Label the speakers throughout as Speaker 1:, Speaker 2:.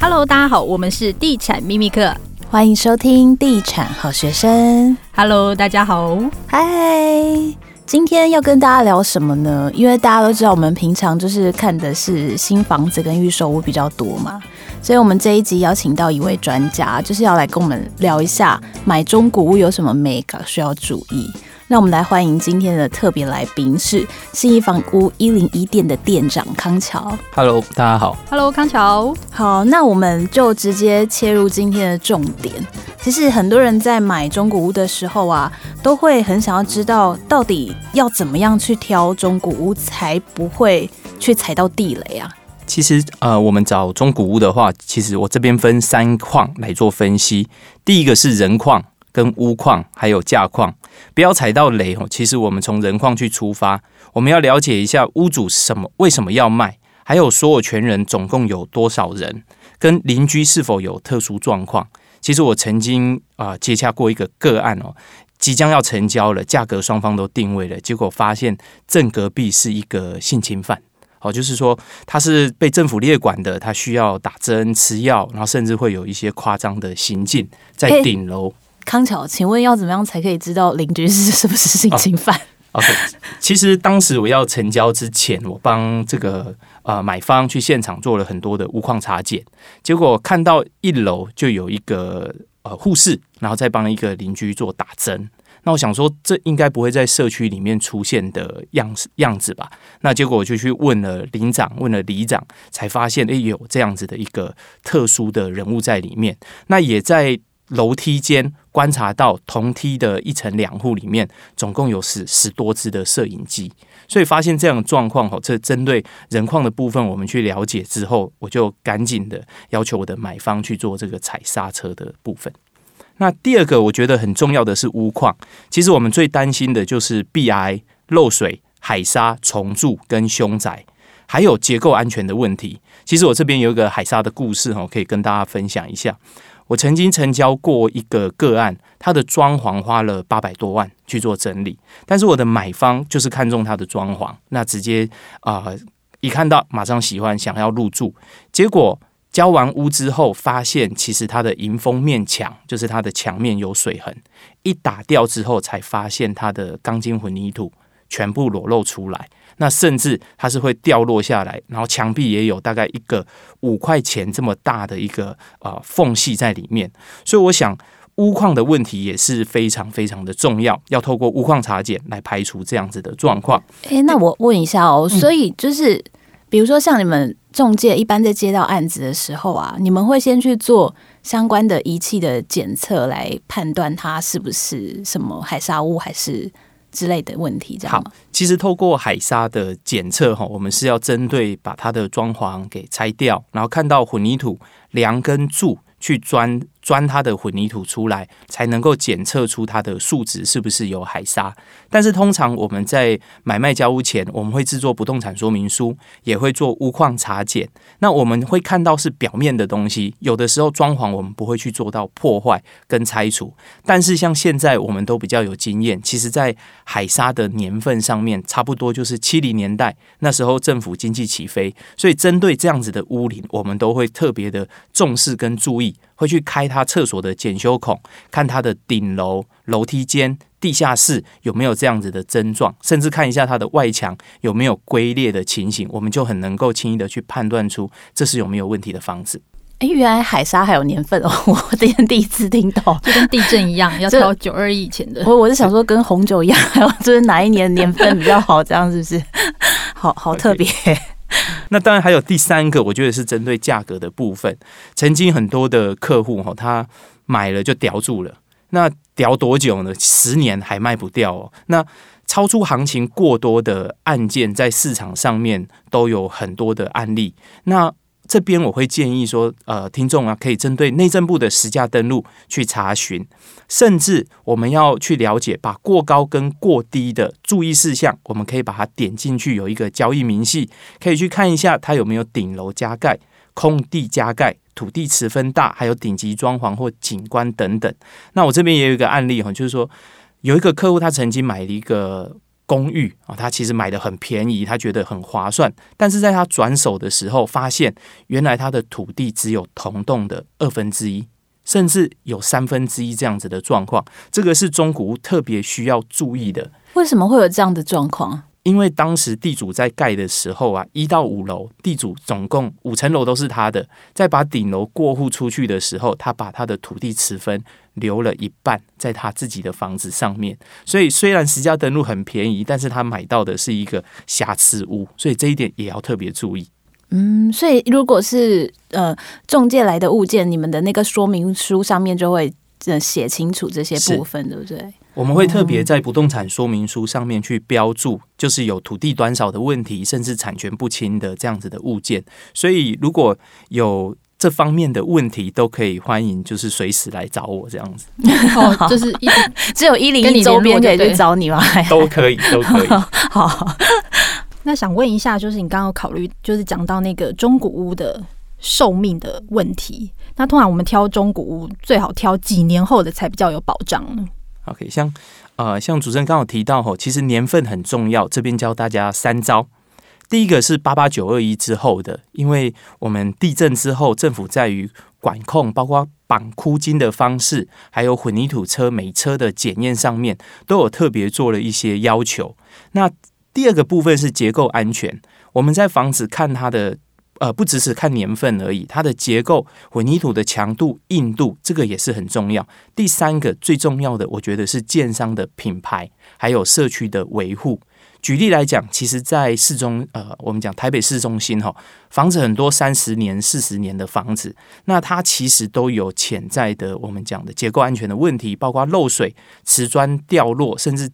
Speaker 1: Hello，大家好，我们是地产秘密课，
Speaker 2: 欢迎收听地产好学生。
Speaker 1: Hello，大家好，
Speaker 2: 嗨，今天要跟大家聊什么呢？因为大家都知道，我们平常就是看的是新房子跟预售屋比较多嘛，所以我们这一集邀请到一位专家，就是要来跟我们聊一下买中古屋有什么眉角需要注意。那我们来欢迎今天的特别来宾是信义房屋一零一店的店长康桥。
Speaker 3: Hello，大家好。
Speaker 1: Hello，康桥。
Speaker 2: 好，那我们就直接切入今天的重点。其实很多人在买中古屋的时候啊，都会很想要知道到底要怎么样去挑中古屋，才不会去踩到地雷啊。
Speaker 3: 其实呃，我们找中古屋的话，其实我这边分三框来做分析。第一个是人况。跟屋况还有价况，不要踩到雷哦。其实我们从人况去出发，我们要了解一下屋主什么为什么要卖，还有所有权人总共有多少人，跟邻居是否有特殊状况。其实我曾经啊、呃、接洽过一个个案哦，即将要成交了，价格双方都定位了，结果发现正隔壁是一个性侵犯，哦，就是说他是被政府列管的，他需要打针吃药，然后甚至会有一些夸张的行径在顶楼。
Speaker 2: 康桥，请问要怎么样才可以知道邻居是是不是性侵犯
Speaker 3: ？Oh, OK，其实当时我要成交之前，我帮这个呃买方去现场做了很多的屋况查检，结果看到一楼就有一个呃护士，然后再帮一个邻居做打针。那我想说，这应该不会在社区里面出现的样子样子吧？那结果我就去问了邻长，问了里长，才发现诶有这样子的一个特殊的人物在里面。那也在。楼梯间观察到同梯的一层两户里面，总共有十十多只的摄影机，所以发现这样的状况哦，这针对人况的部分，我们去了解之后，我就赶紧的要求我的买方去做这个踩刹车的部分。那第二个我觉得很重要的是屋况，其实我们最担心的就是壁癌、漏水、海沙、虫蛀跟凶宅，还有结构安全的问题。其实我这边有一个海沙的故事哦，可以跟大家分享一下。我曾经成交过一个个案，他的装潢花了八百多万去做整理，但是我的买方就是看中他的装潢，那直接啊、一看到马上喜欢，想要入住，结果交完屋之后，发现其实他的迎风面墙就是他的墙面有水痕，一打掉之后才发现他的钢筋混凝土全部裸露出来。那甚至它是会掉落下来，然后墙壁也有大概一个五块钱这么大的一个呃缝隙在里面，所以我想屋况的问题也是非常非常的重要，要透过屋况查检来排除这样子的状况。
Speaker 2: 诶，那我问一下哦，所以就是比如说像你们中介一般在接到案子的时候啊，你们会先去做相关的仪器的检测来判断它是不是什么海砂屋还是？之类的问题，这样。
Speaker 3: 好，其实透过海沙的检测哈，我们是要针对把它的装潢给拆掉，然后看到混凝土梁跟柱去钻。钻它的混凝土出来，才能够检测出它的数值是不是有海砂。但是通常我们在买卖交屋前，我们会制作不动产说明书，也会做屋况查检。那我们会看到是表面的东西，有的时候装潢我们不会去做到破坏跟拆除。但是像现在我们都比较有经验，其实在海砂的年份上面，差不多就是七零年代那时候政府经济起飞，所以针对这样子的屋龄，我们都会特别的重视跟注意。会去开他厕所的检修孔，看他的顶楼、楼梯间、地下室有没有这样子的症状，甚至看一下它的外墙有没有龟裂的情形，我们就很能够轻易的去判断出这是有没有问题的房子。
Speaker 2: 哎，原来海沙还有年份哦，我今天第一次听到，
Speaker 1: 就跟地震一样，要挑九二以前的。
Speaker 2: 我我是想说，跟红酒一样，还 有就是哪一年年份比较好，这样是不是？好好特别。Okay.
Speaker 3: 那当然还有第三个，我觉得是针对价格的部分。曾经很多的客户哈，他买了就叼住了，那叼多久呢？十年还卖不掉哦。那超出行情过多的案件，在市场上面都有很多的案例。那这边我会建议说，呃，听众啊，可以针对内政部的实价登录去查询，甚至我们要去了解，把过高跟过低的注意事项，我们可以把它点进去，有一个交易明细，可以去看一下它有没有顶楼加盖、空地加盖、土地持分大，还有顶级装潢或景观等等。那我这边也有一个案例哈，就是说有一个客户他曾经买了一个公寓啊，他其实买的很便宜，他觉得很划算，但是在他转手的时候，发现原来他的土地只有同栋的二分之一，甚至有三分之一这样子的状况，这个是中古屋特别需要注意的。
Speaker 2: 为什么会有这样的状况？
Speaker 3: 因为当时地主在盖的时候啊，一到五楼地主总共五层楼都是他的，在把顶楼过户出去的时候，他把他的土地持分留了一半在他自己的房子上面，所以虽然实价登录很便宜，但是他买到的是一个瑕疵屋，所以这一点也要特别注意。
Speaker 2: 嗯，所以如果是呃中介来的物件，你们的那个说明书上面就会呃写清楚这些部分，对不对？
Speaker 3: 我们会特别在不动产说明书上面去标注，就是有土地短少的问题，甚至产权不清的这样子的物件。所以如果有这方面的问题，都可以欢迎，就是随时来找我这样子。
Speaker 1: 哦，就是一
Speaker 2: 只有一零一周边可以去找你吗？
Speaker 3: 都可以，都可以。
Speaker 2: 好，
Speaker 1: 那想问一下，就是你刚刚有考虑，就是讲到那个中古屋的寿命的问题。那通常我们挑中古屋，最好挑几年后的才比较有保障呢
Speaker 3: ？OK，像呃，像主持人刚好提到吼，其实年份很重要。这边教大家三招。第一个是八八九二一之后的，因为我们地震之后，政府在于管控，包括绑箍金的方式，还有混凝土车每车的检验上面，都有特别做了一些要求。那第二个部分是结构安全，我们在房子看它的。呃，不只是看年份而已，它的结构、混凝土的强度、硬度，这个也是很重要。第三个最重要的，我觉得是建商的品牌，还有社区的维护。举例来讲，其实，在市中，呃，我们讲台北市中心哈，房子很多三十年、四十年的房子，那它其实都有潜在的我们讲的结构安全的问题，包括漏水、瓷砖掉落，甚至。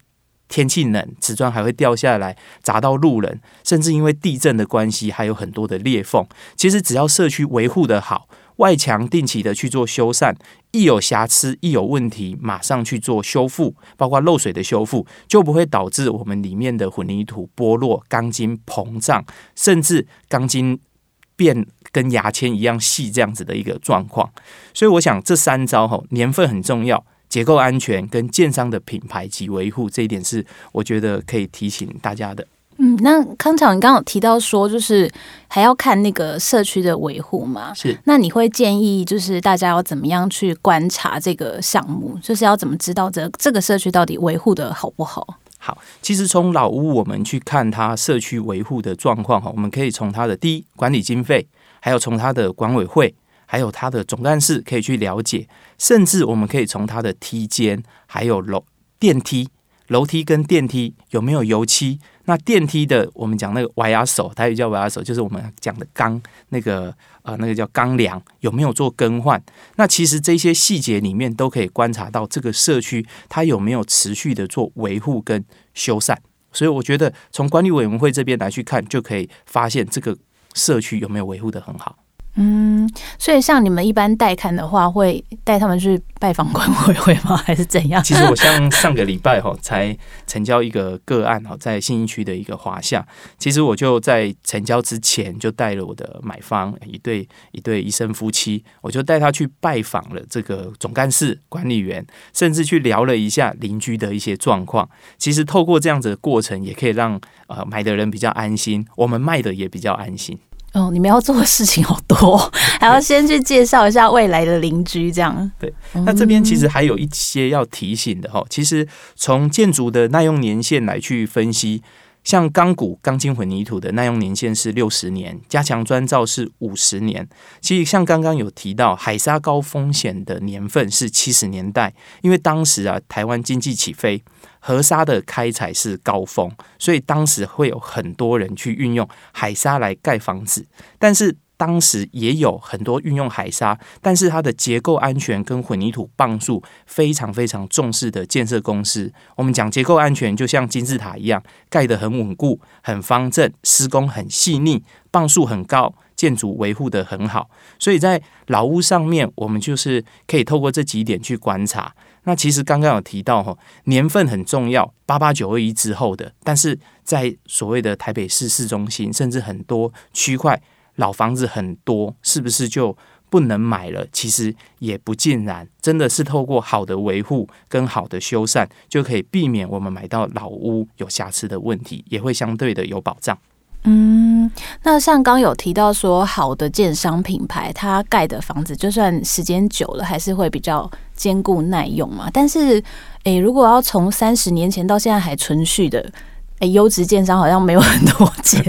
Speaker 3: 天气冷，瓷砖还会掉下来砸到路人，甚至因为地震的关系，还有很多的裂缝。其实只要社区维护得好，外墙定期的去做修缮，一有瑕疵、一有问题，马上去做修复，包括漏水的修复，就不会导致我们里面的混凝土剥落、钢筋膨胀，甚至钢筋变跟牙签一样细这样子的一个状况。所以我想这三招吼，年份很重要。结构安全跟建商的品牌及维护，这一点是我觉得可以提醒大家的。
Speaker 2: 嗯，那康桥，你刚刚有提到说，就是还要看那个社区的维护嘛？
Speaker 3: 是。
Speaker 2: 那你会建议，就是大家要怎么样去观察这个项目？就是要怎么知道这这个社区到底维护的好不好？
Speaker 3: 好，其实从老屋我们去看它社区维护的状况哈，我们可以从它的第一管理经费，还有从它的管委会。还有它的总干事可以去了解，甚至我们可以从它的梯间，还有楼电梯、楼梯跟电梯有没有油漆？那电梯的我们讲那个瓦牙手，它也叫瓦牙手，就是我们讲的钢那个呃那个叫钢梁有没有做更换？那其实这些细节里面都可以观察到这个社区它有没有持续的做维护跟修缮。所以我觉得从管理委员会这边来去看，就可以发现这个社区有没有维护得很好。
Speaker 2: 嗯，所以像你们一般带看的话，会带他们去拜访管委会吗？还是怎样？
Speaker 3: 其实我像上个礼拜哈，才成交一个个案哈，在信义区的一个华夏。其实我就在成交之前，就带了我的买方一对一对医生夫妻，我就带他去拜访了这个总干事、管理员，甚至去聊了一下邻居的一些状况。其实透过这样子的过程，也可以让呃买的人比较安心，我们卖的也比较安心。
Speaker 2: 哦，你们要做的事情好多，还要先去介绍一下未来的邻居，这样。
Speaker 3: 对，那这边其实还有一些要提醒的哈。其实从建筑的耐用年限来去分析，像钢骨、钢筋混凝土的耐用年限是六十年，加强砖造是五十年。其实像刚刚有提到，海砂高风险的年份是七十年代，因为当时啊，台湾经济起飞。河沙的开采是高峰，所以当时会有很多人去运用海沙来盖房子。但是当时也有很多运用海沙，但是它的结构安全跟混凝土磅数非常非常重视的建设公司。我们讲结构安全，就像金字塔一样，盖得很稳固、很方正，施工很细腻，磅数很高，建筑维护得很好。所以在老屋上面，我们就是可以透过这几点去观察。那其实刚刚有提到哈，年份很重要，八八九二一之后的，但是在所谓的台北市市中心，甚至很多区块老房子很多，是不是就不能买了，其实也不尽然，真的是透过好的维护跟好的修缮，就可以避免我们买到老屋有瑕疵的问题，也会相对的有保障。
Speaker 2: 嗯，那像刚有提到说，好的建商品牌，它盖的房子就算时间久了，还是会比较坚固耐用嘛。但是，诶、如果要从三十年前到现在还存续的。哎，优质建商好像没有很多间，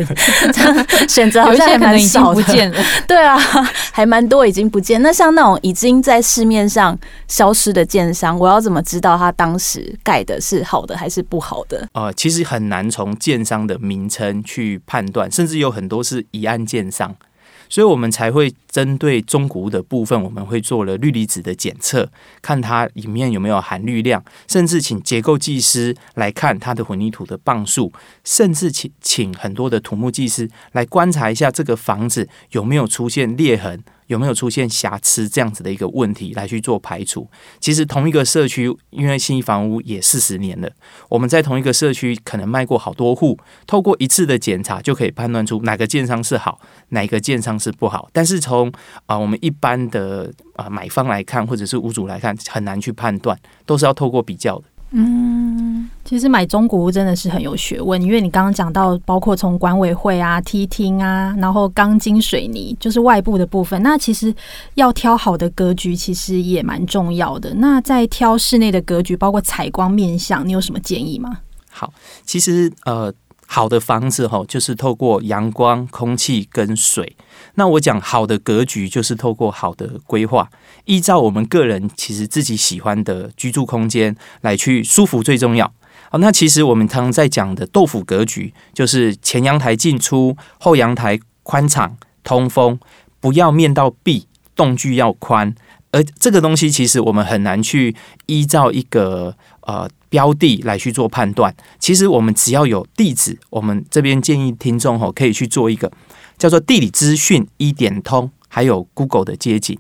Speaker 2: 选择好像还蛮少的。对啊，还蛮多已经不见。那像那种已经在市面上消失的建商，我要怎么知道他当时盖的是好的还是不好的？
Speaker 3: 呃，其实很难从建商的名称去判断，甚至有很多是疑案建商。所以我们才会针对中古的部分，我们会做了氯离子的检测，看它里面有没有含氯量，甚至请结构技师来看它的混凝土的磅数，甚至请请很多的土木技师来观察一下这个房子有没有出现裂痕。有没有出现瑕疵这样子的一个问题来去做排除？其实同一个社区，因为新房屋也四十年了，我们在同一个社区可能卖过好多户，透过一次的检查就可以判断出哪个建商是好，哪个建商是不好。但是从啊我们一般的啊买方来看，或者是屋主来看，很难去判断，都是要透过比较的。
Speaker 1: 嗯，其实买中古屋真的是很有学问，因为你刚刚讲到，包括从管委会啊、梯厅啊，然后钢筋水泥，就是外部的部分。那其实要挑好的格局，其实也蛮重要的。那在挑室内的格局，包括采光面向，你有什么建议吗？
Speaker 3: 好，其实呃。好的房子哈，就是透过阳光、空气跟水。那我讲好的格局，就是透过好的规划，依照我们个人其实自己喜欢的居住空间来去舒服最重要。那其实我们常常在讲的豆腐格局，就是前阳台进出，后阳台宽敞通风，不要面到壁，栋距要宽。而这个东西其实我们很难去依照一个呃。标的来去做判断，其实我们只要有地址，我们这边建议听众吼可以去做一个叫做地理资讯一点通，还有 Google 的街景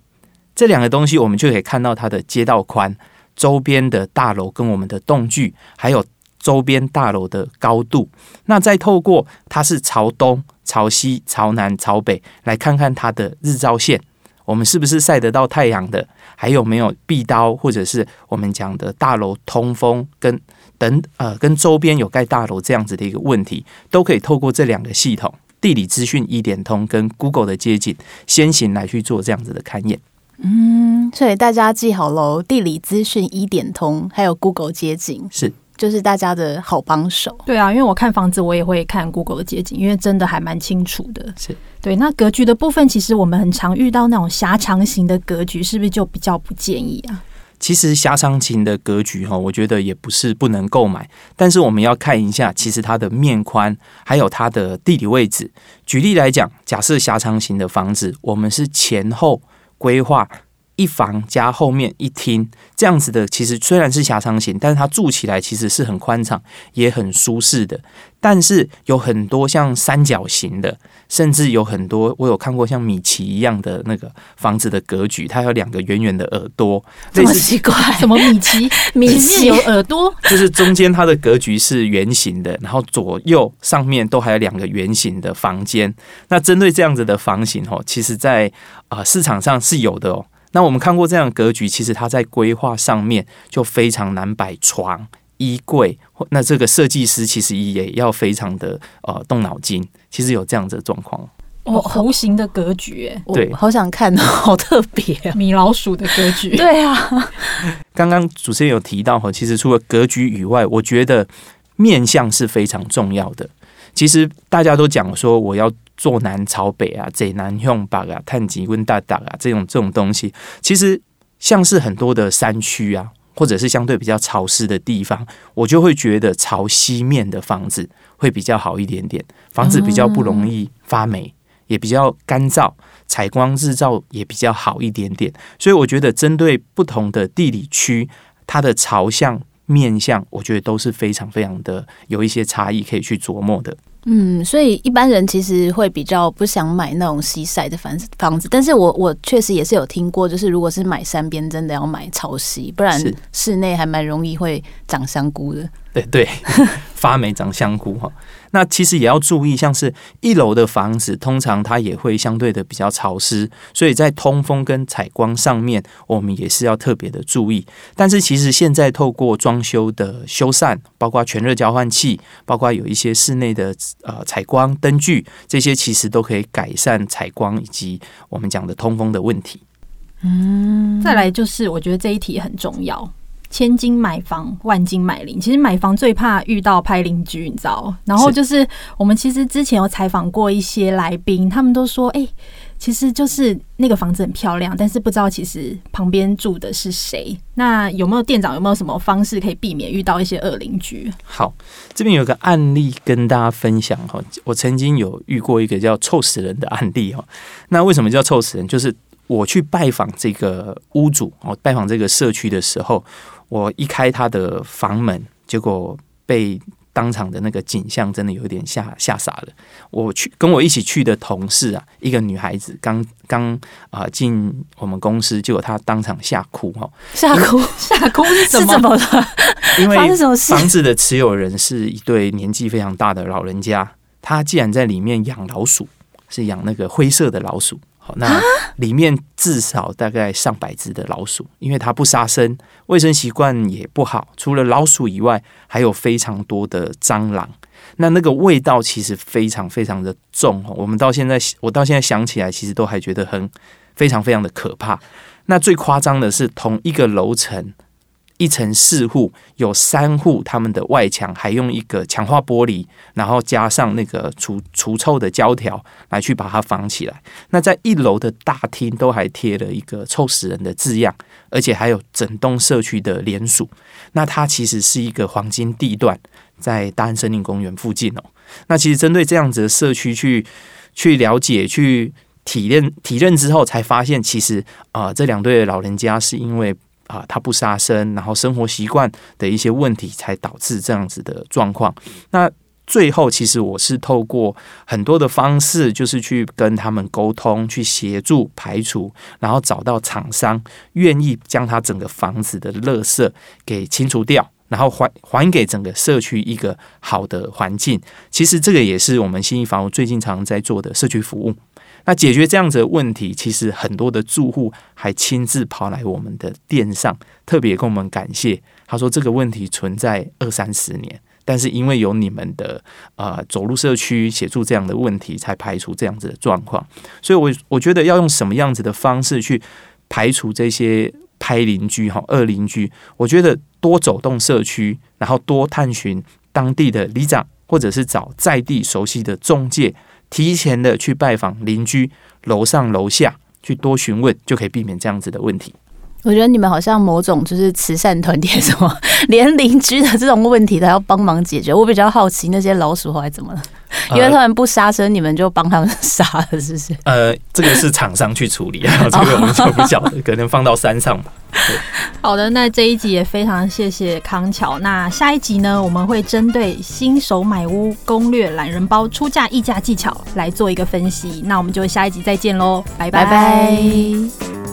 Speaker 3: 这两个东西，我们就可以看到它的街道宽、周边的大楼跟我们的栋距，还有周边大楼的高度。那再透过它是朝东、朝西、朝南、朝北，来看看它的日照线。我们是不是晒得到太阳的？还有没有壁刀，或者是我们讲的大楼通风跟等呃跟周边有盖大楼这样子的一个问题，都可以透过这两个系统地理资讯一点通跟 Google 的街景先行来去做这样子的勘验。
Speaker 2: 嗯，所以大家记好喽，地理资讯一点通还有 Google 街景
Speaker 3: 是。
Speaker 2: 就是大家的好帮手。
Speaker 1: 对啊，因为我看房子，我也会看 Google 的街景，因为真的还蛮清楚的。
Speaker 3: 是
Speaker 1: 对。那格局的部分，其实我们很常遇到那种狭长型的格局，是不是就比较不建议啊？
Speaker 3: 其实狭长型的格局哈，我觉得也不是不能购买，但是我们要看一下，其实它的面宽还有它的地理位置。举例来讲，假设狭长型的房子，我们是前后规划。一房加后面一厅这样子的，其实虽然是狭长型，但是它住起来其实是很宽敞，也很舒适的。但是有很多像三角形的，甚至有很多我有看过像米奇一样的那个房子的格局，它有两个圆圆的耳朵，
Speaker 2: 这么奇怪？
Speaker 1: 什么米奇？米奇有耳朵？
Speaker 3: 就是中间它的格局是圆形的，然后左右上面都还有两个圆形的房间。那针对这样子的房型哦，其实在啊市场上是有的哦。那我们看过这样的格局，其实它在规划上面就非常难摆床、衣柜。那这个设计师其实也要非常的呃动脑筋。其实有这样子的状况
Speaker 1: 哦，弧形的格局，哎，
Speaker 3: 对，
Speaker 2: 好想看，好特别，
Speaker 1: 米老鼠的格局。
Speaker 2: 对啊，
Speaker 3: 刚刚主持人有提到哈，其实除了格局以外，我觉得面相是非常重要的。其实大家都讲说，我要。坐南朝北啊，贼南用北啊，探吉温大大啊，这种这种东西，其实像是很多的山区啊，或者是相对比较潮湿的地方，我就会觉得朝西面的房子会比较好一点点，房子比较不容易发霉，也比较干燥，采光日照也比较好一点点。所以我觉得针对不同的地理区，它的朝向面向，我觉得都是非常非常的有一些差异可以去琢磨的。
Speaker 2: 嗯，所以一般人其实会比较不想买那种西晒的房子房子，但是我我确实也是有听过，就是如果是买山边，真的要买潮汐，不然室内还蛮容易会长香菇的。
Speaker 3: 对对，发霉长香菇哈。那其实也要注意，像是一楼的房子，通常它也会相对的比较潮湿，所以在通风跟采光上面，我们也是要特别的注意。但是其实现在透过装修的修缮，包括全热交换器，包括有一些室内的呃采光灯具，这些其实都可以改善采光以及我们讲的通风的问题。
Speaker 1: 嗯，再来就是我觉得这一题很重要。千金买房，万金买邻。其实买房最怕遇到拍邻居，你知道？然后就是我们其实之前有采访过一些来宾，他们都说：“哎、欸，其实就是那个房子很漂亮，但是不知道其实旁边住的是谁。”那有没有店长有没有什么方式可以避免遇到一些恶邻居？
Speaker 3: 好，这边有个案例跟大家分享哈。我曾经有遇过一个叫“臭死人”的案例哈。那为什么叫“臭死人”？就是我去拜访这个屋主哦，拜访这个社区的时候。我一开他的房门，结果被当场的那个景象真的有点吓吓傻了。我去跟我一起去的同事啊，一个女孩子刚刚啊进我们公司，结果她当场吓哭哈，
Speaker 1: 吓哭 吓哭是怎么了？
Speaker 3: 因为房子的持有人是一对年纪非常大的老人家，他既然在里面养老鼠，是养那个灰色的老鼠。好，那里面至少大概上百只的老鼠，因为它不杀生，卫生习惯也不好。除了老鼠以外，还有非常多的蟑螂。那那个味道其实非常非常的重。我们到现在，我到现在想起来，其实都还觉得很非常非常的可怕。那最夸张的是，同一个楼层。一层四户，有三户，他们的外墙还用一个强化玻璃，然后加上那个除除臭的胶条来去把它防起来。那在一楼的大厅都还贴了一个“臭死人”的字样，而且还有整栋社区的联署。那它其实是一个黄金地段，在大安森林公园附近哦。那其实针对这样子的社区去去了解、去体验、体认之后，才发现其实啊、呃，这两对老人家是因为。啊，他不杀生，然后生活习惯的一些问题，才导致这样子的状况。那最后，其实我是透过很多的方式，就是去跟他们沟通，去协助排除，然后找到厂商愿意将他整个房子的垃圾给清除掉，然后还还给整个社区一个好的环境。其实这个也是我们新一房屋最近常在做的社区服务。那解决这样子的问题，其实很多的住户还亲自跑来我们的店上，特别跟我们感谢。他说这个问题存在二三十年，但是因为有你们的呃走入社区协助这样的问题，才排除这样子的状况。所以我，我觉得要用什么样子的方式去排除这些拍邻居哈二邻居？我觉得多走动社区，然后多探寻当地的里长，或者是找在地熟悉的中介。提前的去拜访邻居，楼上楼下去多询问，就可以避免这样子的问题。
Speaker 2: 我觉得你们好像某种就是慈善团体，什么 连邻居的这种问题都要帮忙解决。我比较好奇那些老鼠后来怎么了？因为他们不杀生，你们就帮他们 杀了，是不是？
Speaker 3: 呃，这个是厂商去处理啊，这个我们就不晓得，可能放到山上吧。
Speaker 1: 好的，那这一集也非常谢谢康桥。那下一集呢，我们会针对新手买屋攻略懒人包出价议价技巧来做一个分析。那我们就下一集再见喽，拜拜。